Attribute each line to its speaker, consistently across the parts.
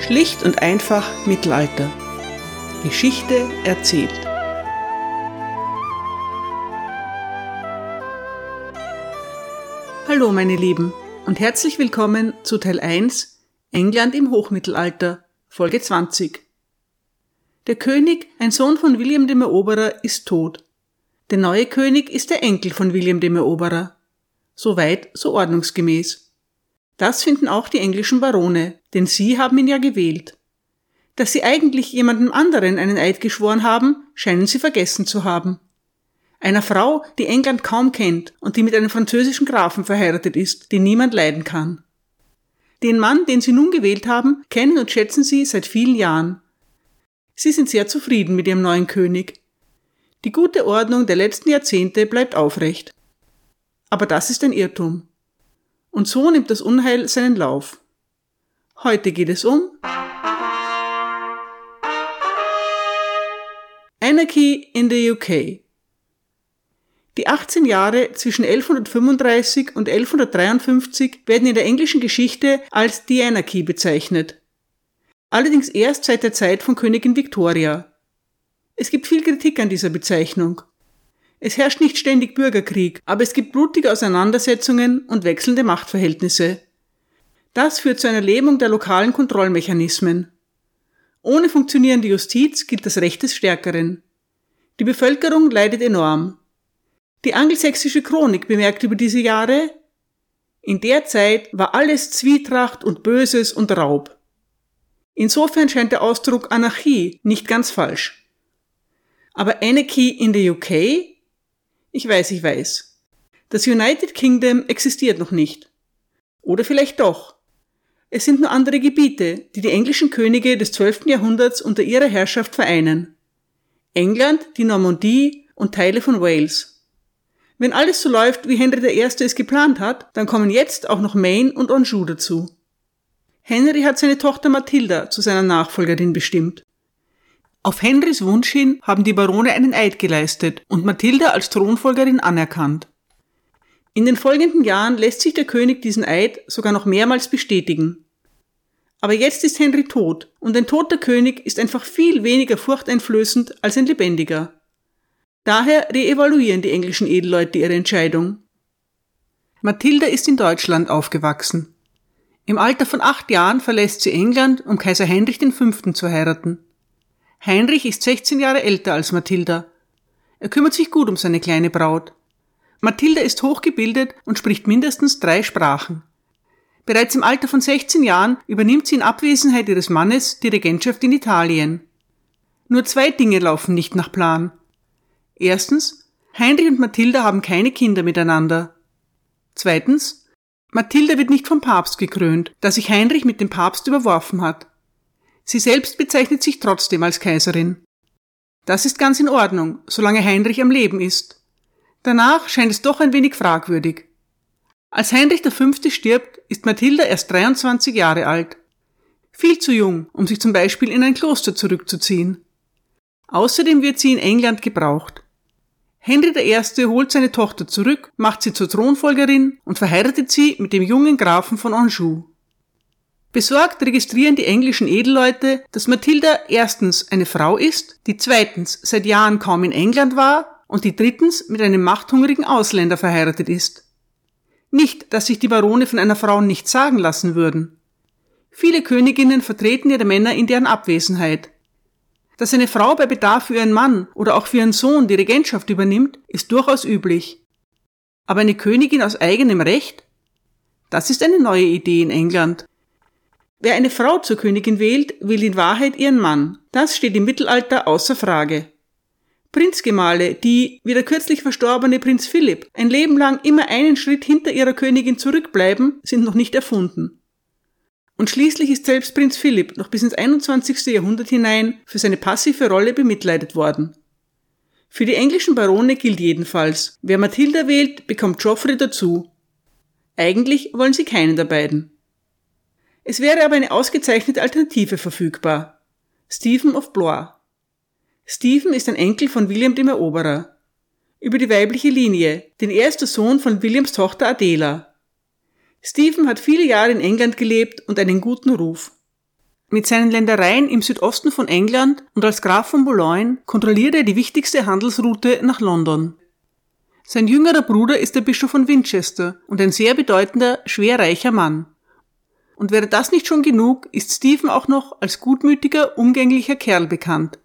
Speaker 1: Schlicht und einfach Mittelalter. Geschichte erzählt. Hallo meine Lieben und herzlich willkommen zu Teil 1 England im Hochmittelalter, Folge 20. Der König, ein Sohn von William dem Eroberer, ist tot. Der neue König ist der Enkel von William dem Eroberer. Soweit, so ordnungsgemäß. Das finden auch die englischen Barone, denn sie haben ihn ja gewählt. Dass sie eigentlich jemandem anderen einen Eid geschworen haben, scheinen sie vergessen zu haben. Einer Frau, die England kaum kennt und die mit einem französischen Grafen verheiratet ist, den niemand leiden kann. Den Mann, den sie nun gewählt haben, kennen und schätzen sie seit vielen Jahren. Sie sind sehr zufrieden mit ihrem neuen König. Die gute Ordnung der letzten Jahrzehnte bleibt aufrecht. Aber das ist ein Irrtum. Und so nimmt das Unheil seinen Lauf. Heute geht es um Anarchy in the UK. Die 18 Jahre zwischen 1135 und 1153 werden in der englischen Geschichte als die Anarchy bezeichnet. Allerdings erst seit der Zeit von Königin Victoria. Es gibt viel Kritik an dieser Bezeichnung. Es herrscht nicht ständig Bürgerkrieg, aber es gibt blutige Auseinandersetzungen und wechselnde Machtverhältnisse. Das führt zu einer Lähmung der lokalen Kontrollmechanismen. Ohne funktionierende Justiz gilt das Recht des Stärkeren. Die Bevölkerung leidet enorm. Die angelsächsische Chronik bemerkt über diese Jahre, in der Zeit war alles Zwietracht und Böses und Raub. Insofern scheint der Ausdruck Anarchie nicht ganz falsch. Aber Anarchy in the UK ich weiß, ich weiß. Das United Kingdom existiert noch nicht. Oder vielleicht doch. Es sind nur andere Gebiete, die die englischen Könige des 12. Jahrhunderts unter ihrer Herrschaft vereinen. England, die Normandie und Teile von Wales. Wenn alles so läuft, wie Henry I. es geplant hat, dann kommen jetzt auch noch Maine und Anjou dazu. Henry hat seine Tochter Mathilda zu seiner Nachfolgerin bestimmt. Auf Henrys Wunsch hin haben die Barone einen Eid geleistet und Mathilda als Thronfolgerin anerkannt. In den folgenden Jahren lässt sich der König diesen Eid sogar noch mehrmals bestätigen. Aber jetzt ist Henry tot und ein toter König ist einfach viel weniger furchteinflößend als ein lebendiger. Daher reevaluieren die englischen Edelleute ihre Entscheidung. Mathilda ist in Deutschland aufgewachsen. Im Alter von acht Jahren verlässt sie England, um Kaiser Heinrich V. zu heiraten. Heinrich ist 16 Jahre älter als Mathilda. Er kümmert sich gut um seine kleine Braut. Mathilda ist hochgebildet und spricht mindestens drei Sprachen. Bereits im Alter von 16 Jahren übernimmt sie in Abwesenheit ihres Mannes die Regentschaft in Italien. Nur zwei Dinge laufen nicht nach Plan. Erstens, Heinrich und Mathilda haben keine Kinder miteinander. Zweitens, Mathilda wird nicht vom Papst gekrönt, da sich Heinrich mit dem Papst überworfen hat. Sie selbst bezeichnet sich trotzdem als Kaiserin. Das ist ganz in Ordnung, solange Heinrich am Leben ist. Danach scheint es doch ein wenig fragwürdig. Als Heinrich V. stirbt, ist Mathilda erst 23 Jahre alt. Viel zu jung, um sich zum Beispiel in ein Kloster zurückzuziehen. Außerdem wird sie in England gebraucht. Henry I. holt seine Tochter zurück, macht sie zur Thronfolgerin und verheiratet sie mit dem jungen Grafen von Anjou. Besorgt registrieren die englischen Edelleute, dass Mathilda erstens eine Frau ist, die zweitens seit Jahren kaum in England war und die drittens mit einem machthungrigen Ausländer verheiratet ist. Nicht, dass sich die Barone von einer Frau nichts sagen lassen würden. Viele Königinnen vertreten ihre Männer in deren Abwesenheit. Dass eine Frau bei Bedarf für ihren Mann oder auch für ihren Sohn die Regentschaft übernimmt, ist durchaus üblich. Aber eine Königin aus eigenem Recht? Das ist eine neue Idee in England. Wer eine Frau zur Königin wählt, will in Wahrheit ihren Mann. Das steht im Mittelalter außer Frage. Prinzgemahle, die, wie der kürzlich verstorbene Prinz Philipp, ein Leben lang immer einen Schritt hinter ihrer Königin zurückbleiben, sind noch nicht erfunden. Und schließlich ist selbst Prinz Philipp noch bis ins 21. Jahrhundert hinein für seine passive Rolle bemitleidet worden. Für die englischen Barone gilt jedenfalls, wer Mathilda wählt, bekommt Geoffrey dazu. Eigentlich wollen sie keinen der beiden. Es wäre aber eine ausgezeichnete Alternative verfügbar. Stephen of Blois. Stephen ist ein Enkel von William dem Eroberer. Über die weibliche Linie, denn er ist der Sohn von Williams Tochter Adela. Stephen hat viele Jahre in England gelebt und einen guten Ruf. Mit seinen Ländereien im Südosten von England und als Graf von Boulogne kontrolliert er die wichtigste Handelsroute nach London. Sein jüngerer Bruder ist der Bischof von Winchester und ein sehr bedeutender, schwerreicher Mann. Und wäre das nicht schon genug, ist Stephen auch noch als gutmütiger, umgänglicher Kerl bekannt.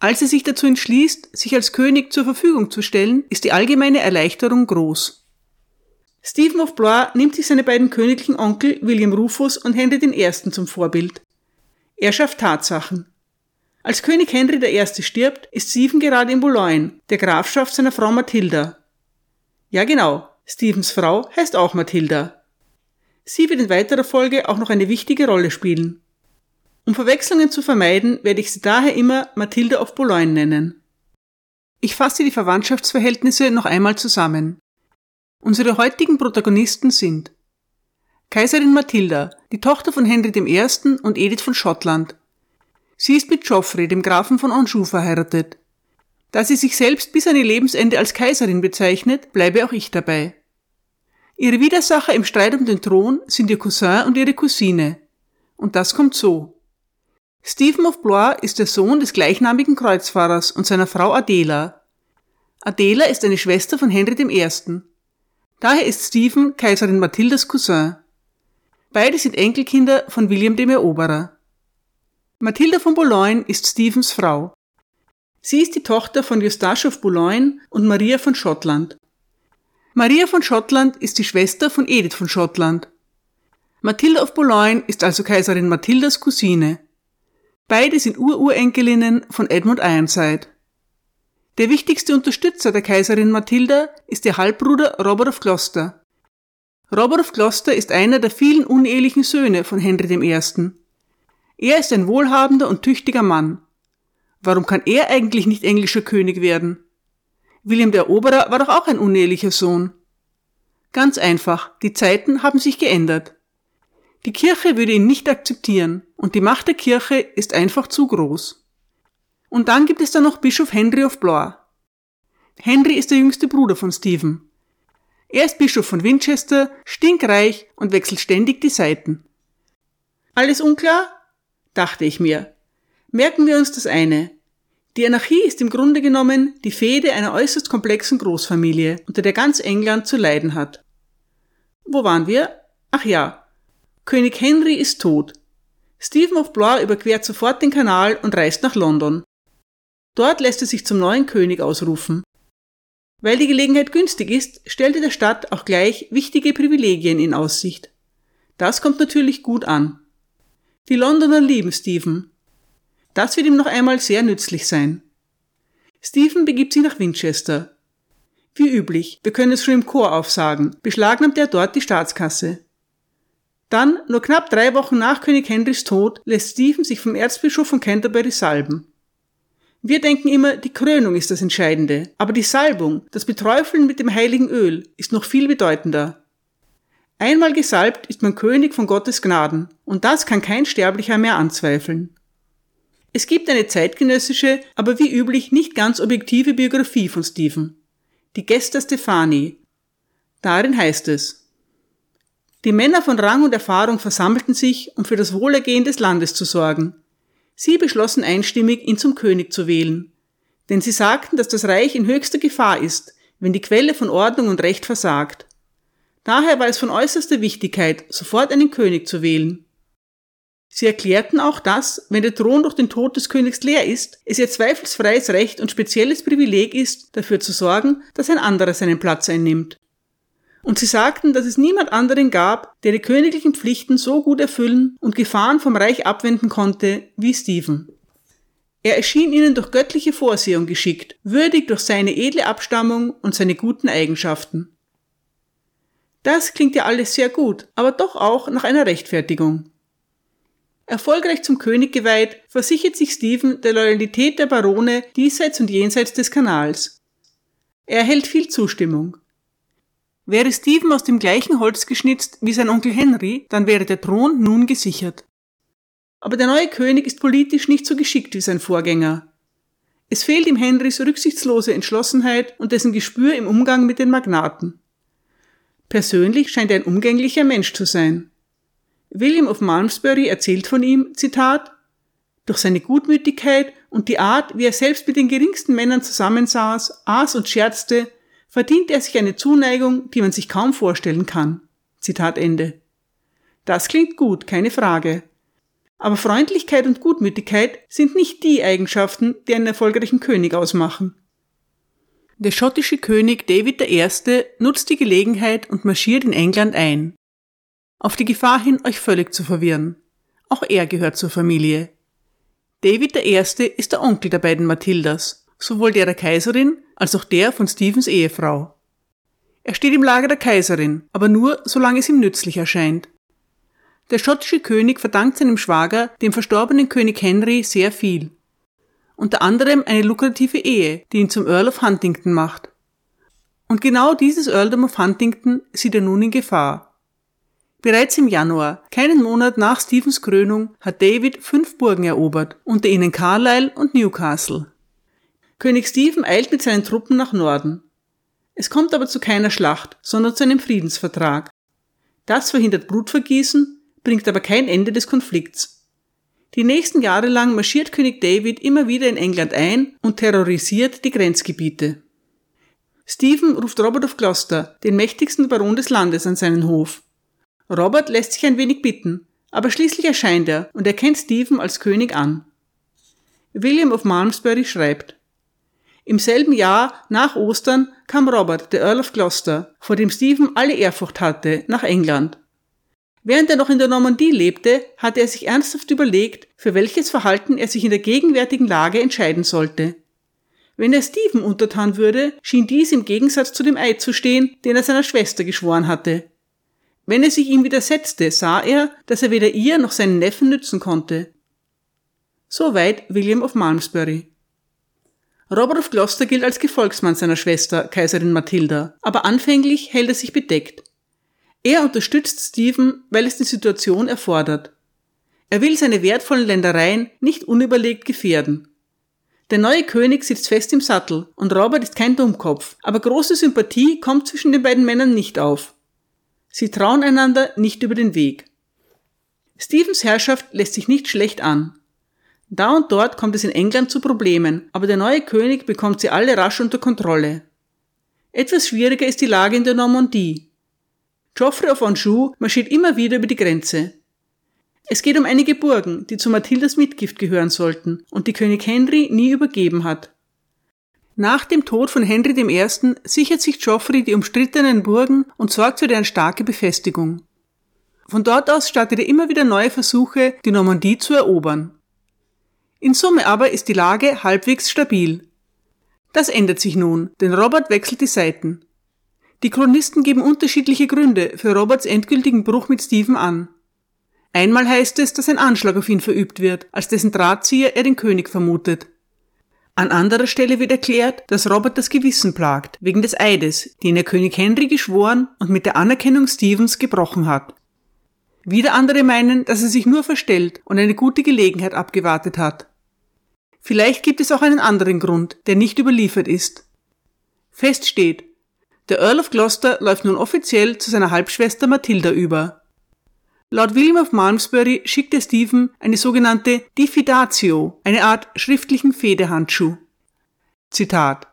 Speaker 1: Als er sich dazu entschließt, sich als König zur Verfügung zu stellen, ist die allgemeine Erleichterung groß. Stephen of Blois nimmt sich seine beiden königlichen Onkel William Rufus und Henry I. zum Vorbild. Er schafft Tatsachen. Als König Henry I. stirbt, ist Stephen gerade in Boulogne, der Grafschaft seiner Frau Mathilda. Ja genau, Stephens Frau heißt auch Mathilda. Sie wird in weiterer Folge auch noch eine wichtige Rolle spielen. Um Verwechslungen zu vermeiden, werde ich sie daher immer Mathilda of Boulogne nennen. Ich fasse die Verwandtschaftsverhältnisse noch einmal zusammen. Unsere heutigen Protagonisten sind Kaiserin Mathilda, die Tochter von Henry I. und Edith von Schottland. Sie ist mit Geoffrey, dem Grafen von Anjou, verheiratet. Da sie sich selbst bis an ihr Lebensende als Kaiserin bezeichnet, bleibe auch ich dabei. Ihre Widersacher im Streit um den Thron sind ihr Cousin und ihre Cousine. Und das kommt so. Stephen of Blois ist der Sohn des gleichnamigen Kreuzfahrers und seiner Frau Adela. Adela ist eine Schwester von Henry I. Daher ist Stephen Kaiserin Mathildas Cousin. Beide sind Enkelkinder von William dem Eroberer. Mathilda von Boulogne ist Stephens Frau. Sie ist die Tochter von Eustache of Boulogne und Maria von Schottland. Maria von Schottland ist die Schwester von Edith von Schottland. Mathilda of Boulogne ist also Kaiserin Mathildas Cousine. Beide sind Ururenkelinnen von Edmund Ironside. Der wichtigste Unterstützer der Kaiserin Mathilda ist ihr Halbbruder Robert of Gloucester. Robert of Gloucester ist einer der vielen unehelichen Söhne von Henry I. Er ist ein wohlhabender und tüchtiger Mann. Warum kann er eigentlich nicht englischer König werden? William der Eroberer war doch auch ein unehelicher Sohn. Ganz einfach, die Zeiten haben sich geändert. Die Kirche würde ihn nicht akzeptieren und die Macht der Kirche ist einfach zu groß. Und dann gibt es da noch Bischof Henry of Blois. Henry ist der jüngste Bruder von Stephen. Er ist Bischof von Winchester, stinkreich und wechselt ständig die Seiten. Alles unklar? dachte ich mir. Merken wir uns das eine. Die Anarchie ist im Grunde genommen die Fehde einer äußerst komplexen Großfamilie, unter der ganz England zu leiden hat. Wo waren wir? Ach ja, König Henry ist tot. Stephen of Blois überquert sofort den Kanal und reist nach London. Dort lässt er sich zum neuen König ausrufen. Weil die Gelegenheit günstig ist, stellte der Stadt auch gleich wichtige Privilegien in Aussicht. Das kommt natürlich gut an. Die Londoner lieben Stephen. Das wird ihm noch einmal sehr nützlich sein. Stephen begibt sich nach Winchester. Wie üblich, wir können es schon im Chor aufsagen, beschlagnahmt er dort die Staatskasse. Dann, nur knapp drei Wochen nach König Henrys Tod, lässt Stephen sich vom Erzbischof von Canterbury salben. Wir denken immer, die Krönung ist das Entscheidende, aber die Salbung, das Beträufeln mit dem heiligen Öl, ist noch viel bedeutender. Einmal gesalbt ist man König von Gottes Gnaden, und das kann kein Sterblicher mehr anzweifeln. Es gibt eine zeitgenössische, aber wie üblich nicht ganz objektive Biografie von Stephen. Die Gesta Stefani. Darin heißt es, die Männer von Rang und Erfahrung versammelten sich, um für das Wohlergehen des Landes zu sorgen. Sie beschlossen einstimmig, ihn zum König zu wählen. Denn sie sagten, dass das Reich in höchster Gefahr ist, wenn die Quelle von Ordnung und Recht versagt. Daher war es von äußerster Wichtigkeit, sofort einen König zu wählen. Sie erklärten auch, dass, wenn der Thron durch den Tod des Königs leer ist, es ihr zweifelsfreies Recht und spezielles Privileg ist, dafür zu sorgen, dass ein anderer seinen Platz einnimmt. Und sie sagten, dass es niemand anderen gab, der die königlichen Pflichten so gut erfüllen und Gefahren vom Reich abwenden konnte wie Stephen. Er erschien ihnen durch göttliche Vorsehung geschickt, würdig durch seine edle Abstammung und seine guten Eigenschaften. Das klingt ja alles sehr gut, aber doch auch nach einer Rechtfertigung. Erfolgreich zum König geweiht, versichert sich Stephen der Loyalität der Barone diesseits und jenseits des Kanals. Er erhält viel Zustimmung. Wäre Stephen aus dem gleichen Holz geschnitzt wie sein Onkel Henry, dann wäre der Thron nun gesichert. Aber der neue König ist politisch nicht so geschickt wie sein Vorgänger. Es fehlt ihm Henrys rücksichtslose Entschlossenheit und dessen Gespür im Umgang mit den Magnaten. Persönlich scheint er ein umgänglicher Mensch zu sein. William of Malmesbury erzählt von ihm, Zitat, durch seine Gutmütigkeit und die Art, wie er selbst mit den geringsten Männern zusammensaß, aß und scherzte, verdient er sich eine Zuneigung, die man sich kaum vorstellen kann. Zitat Ende. Das klingt gut, keine Frage. Aber Freundlichkeit und Gutmütigkeit sind nicht die Eigenschaften, die einen erfolgreichen König ausmachen. Der schottische König David I. nutzt die Gelegenheit und marschiert in England ein. Auf die Gefahr hin, euch völlig zu verwirren. Auch er gehört zur Familie. David I. ist der Onkel der beiden Mathildas, sowohl der der Kaiserin als auch der von Stephens Ehefrau. Er steht im Lager der Kaiserin, aber nur, solange es ihm nützlich erscheint. Der schottische König verdankt seinem Schwager, dem verstorbenen König Henry, sehr viel. Unter anderem eine lukrative Ehe, die ihn zum Earl of Huntington macht. Und genau dieses Earldom of Huntington sieht er nun in Gefahr. Bereits im Januar, keinen Monat nach Stephens Krönung, hat David fünf Burgen erobert, unter ihnen Carlisle und Newcastle. König Stephen eilt mit seinen Truppen nach Norden. Es kommt aber zu keiner Schlacht, sondern zu einem Friedensvertrag. Das verhindert Blutvergießen bringt aber kein Ende des Konflikts. Die nächsten Jahre lang marschiert König David immer wieder in England ein und terrorisiert die Grenzgebiete. Stephen ruft Robert of Gloucester, den mächtigsten Baron des Landes, an seinen Hof. Robert lässt sich ein wenig bitten, aber schließlich erscheint er und erkennt Stephen als König an. William of Malmesbury schreibt, im selben Jahr nach Ostern kam Robert, der Earl of Gloucester, vor dem Stephen alle Ehrfurcht hatte, nach England. Während er noch in der Normandie lebte, hatte er sich ernsthaft überlegt, für welches Verhalten er sich in der gegenwärtigen Lage entscheiden sollte. Wenn er Stephen untertan würde, schien dies im Gegensatz zu dem Eid zu stehen, den er seiner Schwester geschworen hatte. Wenn er sich ihm widersetzte, sah er, dass er weder ihr noch seinen Neffen nützen konnte. Soweit William of Malmesbury. Robert of Gloucester gilt als Gefolgsmann seiner Schwester, Kaiserin Mathilda, aber anfänglich hält er sich bedeckt. Er unterstützt Stephen, weil es die Situation erfordert. Er will seine wertvollen Ländereien nicht unüberlegt gefährden. Der neue König sitzt fest im Sattel und Robert ist kein Dummkopf, aber große Sympathie kommt zwischen den beiden Männern nicht auf. Sie trauen einander nicht über den Weg. Stephens Herrschaft lässt sich nicht schlecht an. Da und dort kommt es in England zu Problemen, aber der neue König bekommt sie alle rasch unter Kontrolle. Etwas schwieriger ist die Lage in der Normandie. Geoffrey of Anjou marschiert immer wieder über die Grenze. Es geht um einige Burgen, die zu Mathildas Mitgift gehören sollten und die König Henry nie übergeben hat. Nach dem Tod von Henry I. sichert sich Geoffrey die umstrittenen Burgen und sorgt für deren starke Befestigung. Von dort aus startet er immer wieder neue Versuche, die Normandie zu erobern. In Summe aber ist die Lage halbwegs stabil. Das ändert sich nun, denn Robert wechselt die Seiten. Die Chronisten geben unterschiedliche Gründe für Roberts endgültigen Bruch mit Stephen an. Einmal heißt es, dass ein Anschlag auf ihn verübt wird, als dessen Drahtzieher er den König vermutet. An anderer Stelle wird erklärt, dass Robert das Gewissen plagt, wegen des Eides, den er König Henry geschworen und mit der Anerkennung Stephens gebrochen hat. Wieder andere meinen, dass er sich nur verstellt und eine gute Gelegenheit abgewartet hat. Vielleicht gibt es auch einen anderen Grund, der nicht überliefert ist. Fest steht, der Earl of Gloucester läuft nun offiziell zu seiner Halbschwester Mathilda über. Laut William of Malmesbury schickte Stephen eine sogenannte Diffidatio, eine Art schriftlichen Fehdehandschuh. Zitat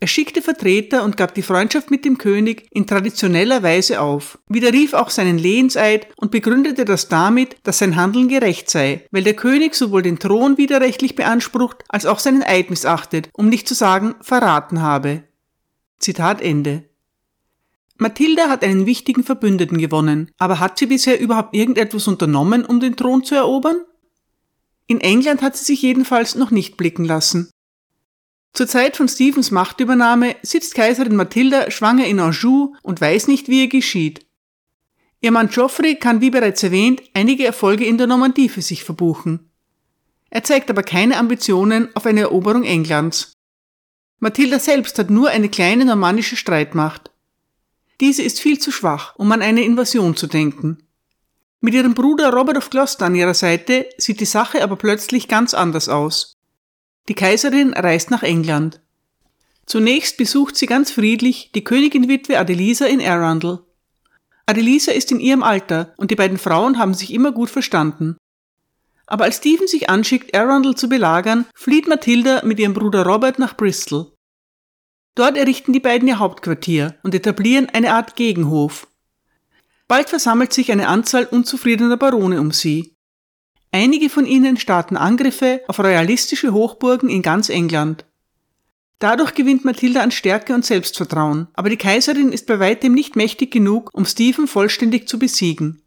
Speaker 1: er schickte Vertreter und gab die Freundschaft mit dem König in traditioneller Weise auf, widerrief auch seinen Lehenseid und begründete das damit, dass sein Handeln gerecht sei, weil der König sowohl den Thron widerrechtlich beansprucht als auch seinen Eid missachtet, um nicht zu sagen verraten habe. Zitat Ende. Mathilda hat einen wichtigen Verbündeten gewonnen, aber hat sie bisher überhaupt irgendetwas unternommen, um den Thron zu erobern? In England hat sie sich jedenfalls noch nicht blicken lassen. Zur Zeit von Stephens Machtübernahme sitzt Kaiserin Mathilda schwanger in Anjou und weiß nicht, wie ihr geschieht. Ihr Mann Geoffrey kann, wie bereits erwähnt, einige Erfolge in der Normandie für sich verbuchen. Er zeigt aber keine Ambitionen auf eine Eroberung Englands. Mathilda selbst hat nur eine kleine normannische Streitmacht. Diese ist viel zu schwach, um an eine Invasion zu denken. Mit ihrem Bruder Robert of Gloucester an ihrer Seite sieht die Sache aber plötzlich ganz anders aus. Die Kaiserin reist nach England. Zunächst besucht sie ganz friedlich die Königinwitwe Adelisa in Arundel. Adelisa ist in ihrem Alter und die beiden Frauen haben sich immer gut verstanden. Aber als Stephen sich anschickt, Arundel zu belagern, flieht Matilda mit ihrem Bruder Robert nach Bristol. Dort errichten die beiden ihr Hauptquartier und etablieren eine Art Gegenhof. Bald versammelt sich eine Anzahl unzufriedener Barone um sie. Einige von ihnen starten Angriffe auf royalistische Hochburgen in ganz England. Dadurch gewinnt Mathilda an Stärke und Selbstvertrauen, aber die Kaiserin ist bei weitem nicht mächtig genug, um Stephen vollständig zu besiegen.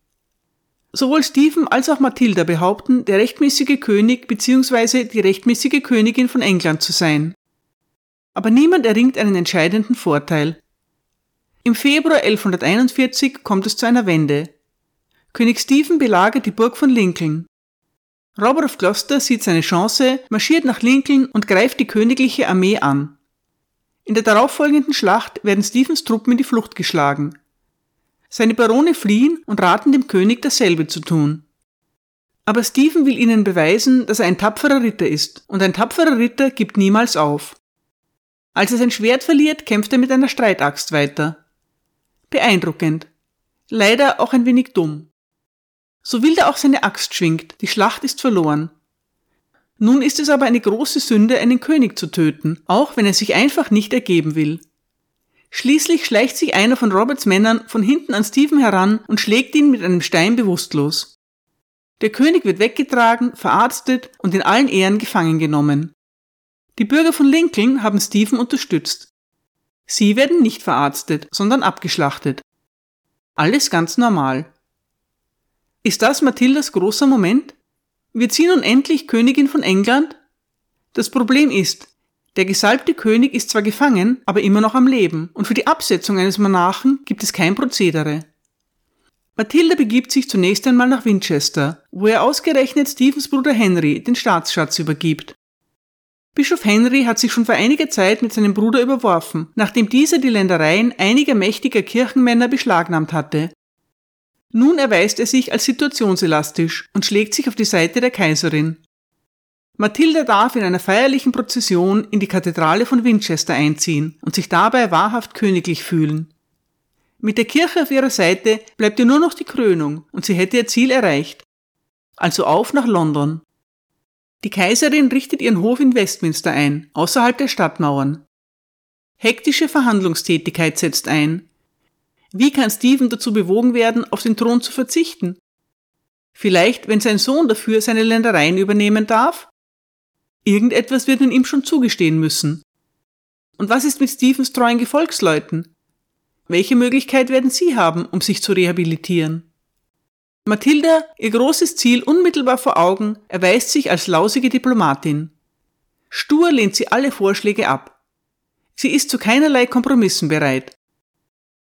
Speaker 1: Sowohl Stephen als auch Mathilda behaupten, der rechtmäßige König bzw. die rechtmäßige Königin von England zu sein. Aber niemand erringt einen entscheidenden Vorteil. Im Februar 1141 kommt es zu einer Wende. König Stephen belagert die Burg von Lincoln. Robert of Gloucester sieht seine Chance, marschiert nach Lincoln und greift die königliche Armee an. In der darauffolgenden Schlacht werden Stephens Truppen in die Flucht geschlagen. Seine Barone fliehen und raten dem König dasselbe zu tun. Aber Stephen will ihnen beweisen, dass er ein tapferer Ritter ist, und ein tapferer Ritter gibt niemals auf. Als er sein Schwert verliert, kämpft er mit einer Streitaxt weiter. Beeindruckend. Leider auch ein wenig dumm. So wild er auch seine Axt schwingt, die Schlacht ist verloren. Nun ist es aber eine große Sünde, einen König zu töten, auch wenn er sich einfach nicht ergeben will. Schließlich schleicht sich einer von Roberts Männern von hinten an Stephen heran und schlägt ihn mit einem Stein bewusstlos. Der König wird weggetragen, verarztet und in allen Ehren gefangen genommen. Die Bürger von Lincoln haben Stephen unterstützt. Sie werden nicht verarztet, sondern abgeschlachtet. Alles ganz normal. Ist das Mathildas großer Moment? Wird sie nun endlich Königin von England? Das Problem ist, der gesalbte König ist zwar gefangen, aber immer noch am Leben, und für die Absetzung eines Monarchen gibt es kein Prozedere. Mathilda begibt sich zunächst einmal nach Winchester, wo er ausgerechnet Stephens Bruder Henry den Staatsschatz übergibt. Bischof Henry hat sich schon vor einiger Zeit mit seinem Bruder überworfen, nachdem dieser die Ländereien einiger mächtiger Kirchenmänner beschlagnahmt hatte nun erweist er sich als situationselastisch und schlägt sich auf die Seite der Kaiserin. Mathilda darf in einer feierlichen Prozession in die Kathedrale von Winchester einziehen und sich dabei wahrhaft königlich fühlen. Mit der Kirche auf ihrer Seite bleibt ihr nur noch die Krönung und sie hätte ihr Ziel erreicht. Also auf nach London. Die Kaiserin richtet ihren Hof in Westminster ein, außerhalb der Stadtmauern. Hektische Verhandlungstätigkeit setzt ein, wie kann Stephen dazu bewogen werden, auf den Thron zu verzichten? Vielleicht, wenn sein Sohn dafür seine Ländereien übernehmen darf? Irgendetwas wird man ihm schon zugestehen müssen. Und was ist mit Stephens treuen Gefolgsleuten? Welche Möglichkeit werden sie haben, um sich zu rehabilitieren? Mathilda, ihr großes Ziel unmittelbar vor Augen, erweist sich als lausige Diplomatin. Stur lehnt sie alle Vorschläge ab. Sie ist zu keinerlei Kompromissen bereit.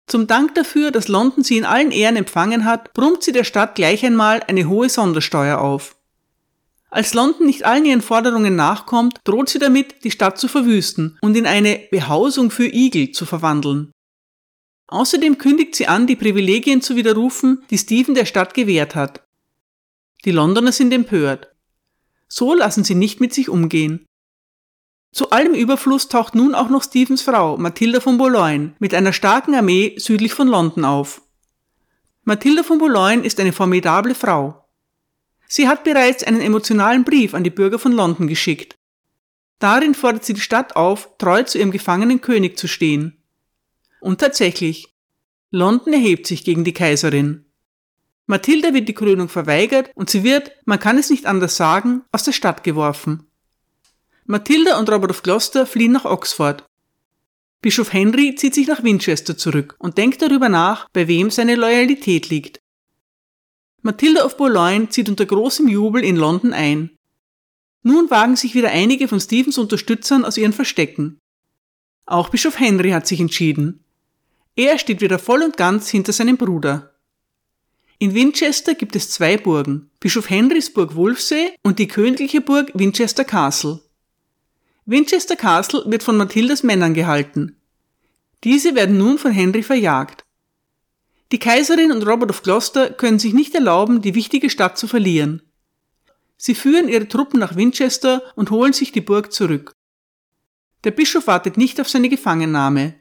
Speaker 1: Zum Dank dafür, dass London sie in allen Ehren empfangen hat, brummt sie der Stadt gleich einmal eine hohe Sondersteuer auf. Als London nicht allen ihren Forderungen nachkommt, droht sie damit, die Stadt zu verwüsten und in eine Behausung für Igel zu verwandeln. Außerdem kündigt sie an, die Privilegien zu widerrufen, die Stephen der Stadt gewährt hat. Die Londoner sind empört. So lassen sie nicht mit sich umgehen. Zu allem Überfluss taucht nun auch noch Stephens Frau, Mathilda von Boulogne, mit einer starken Armee südlich von London auf. Mathilda von Boulogne ist eine formidable Frau. Sie hat bereits einen emotionalen Brief an die Bürger von London geschickt. Darin fordert sie die Stadt auf, treu zu ihrem gefangenen König zu stehen. Und tatsächlich, London erhebt sich gegen die Kaiserin. Mathilda wird die Krönung verweigert und sie wird, man kann es nicht anders sagen, aus der Stadt geworfen. Mathilda und Robert of Gloucester fliehen nach Oxford. Bischof Henry zieht sich nach Winchester zurück und denkt darüber nach, bei wem seine Loyalität liegt. Mathilda of Boulogne zieht unter großem Jubel in London ein. Nun wagen sich wieder einige von Stephens Unterstützern aus ihren Verstecken. Auch Bischof Henry hat sich entschieden. Er steht wieder voll und ganz hinter seinem Bruder. In Winchester gibt es zwei Burgen, Bischof Henrys Burg Wolfsee und die königliche Burg Winchester Castle. Winchester Castle wird von Mathildas Männern gehalten. Diese werden nun von Henry verjagt. Die Kaiserin und Robert of Gloucester können sich nicht erlauben, die wichtige Stadt zu verlieren. Sie führen ihre Truppen nach Winchester und holen sich die Burg zurück. Der Bischof wartet nicht auf seine Gefangennahme.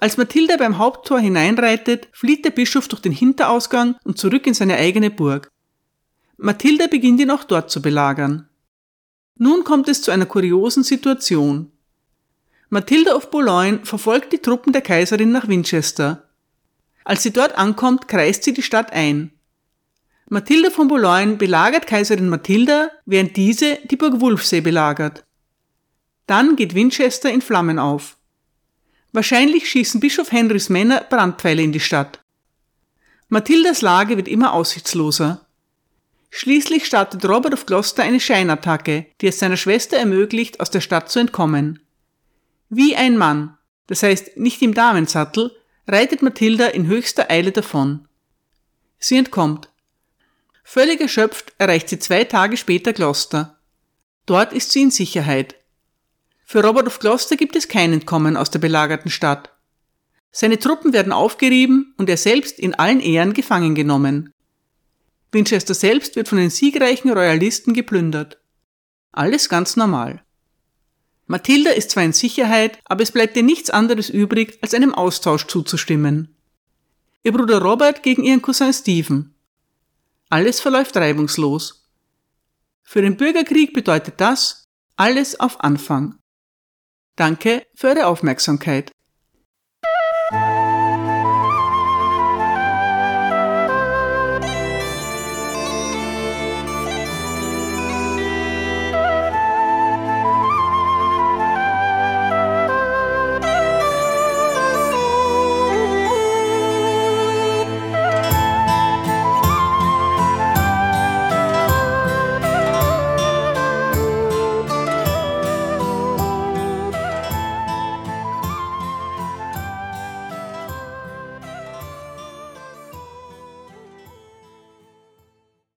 Speaker 1: Als Mathilda beim Haupttor hineinreitet, flieht der Bischof durch den Hinterausgang und zurück in seine eigene Burg. Mathilda beginnt ihn auch dort zu belagern. Nun kommt es zu einer kuriosen Situation. Mathilda of Boulogne verfolgt die Truppen der Kaiserin nach Winchester. Als sie dort ankommt, kreist sie die Stadt ein. Mathilda von Boulogne belagert Kaiserin Mathilda, während diese die Burg Wulfsee belagert. Dann geht Winchester in Flammen auf. Wahrscheinlich schießen Bischof Henrys Männer Brandpfeile in die Stadt. Mathildas Lage wird immer aussichtsloser. Schließlich startet Robert of Gloucester eine Scheinattacke, die es seiner Schwester ermöglicht, aus der Stadt zu entkommen. Wie ein Mann, das heißt nicht im Damensattel, reitet Mathilda in höchster Eile davon. Sie entkommt. Völlig erschöpft erreicht sie zwei Tage später Gloucester. Dort ist sie in Sicherheit. Für Robert of Gloucester gibt es kein Entkommen aus der belagerten Stadt. Seine Truppen werden aufgerieben und er selbst in allen Ehren gefangen genommen. Winchester selbst wird von den siegreichen Royalisten geplündert. Alles ganz normal. Mathilda ist zwar in Sicherheit, aber es bleibt ihr nichts anderes übrig, als einem Austausch zuzustimmen. Ihr Bruder Robert gegen ihren Cousin Stephen. Alles verläuft reibungslos. Für den Bürgerkrieg bedeutet das alles auf Anfang. Danke für eure Aufmerksamkeit.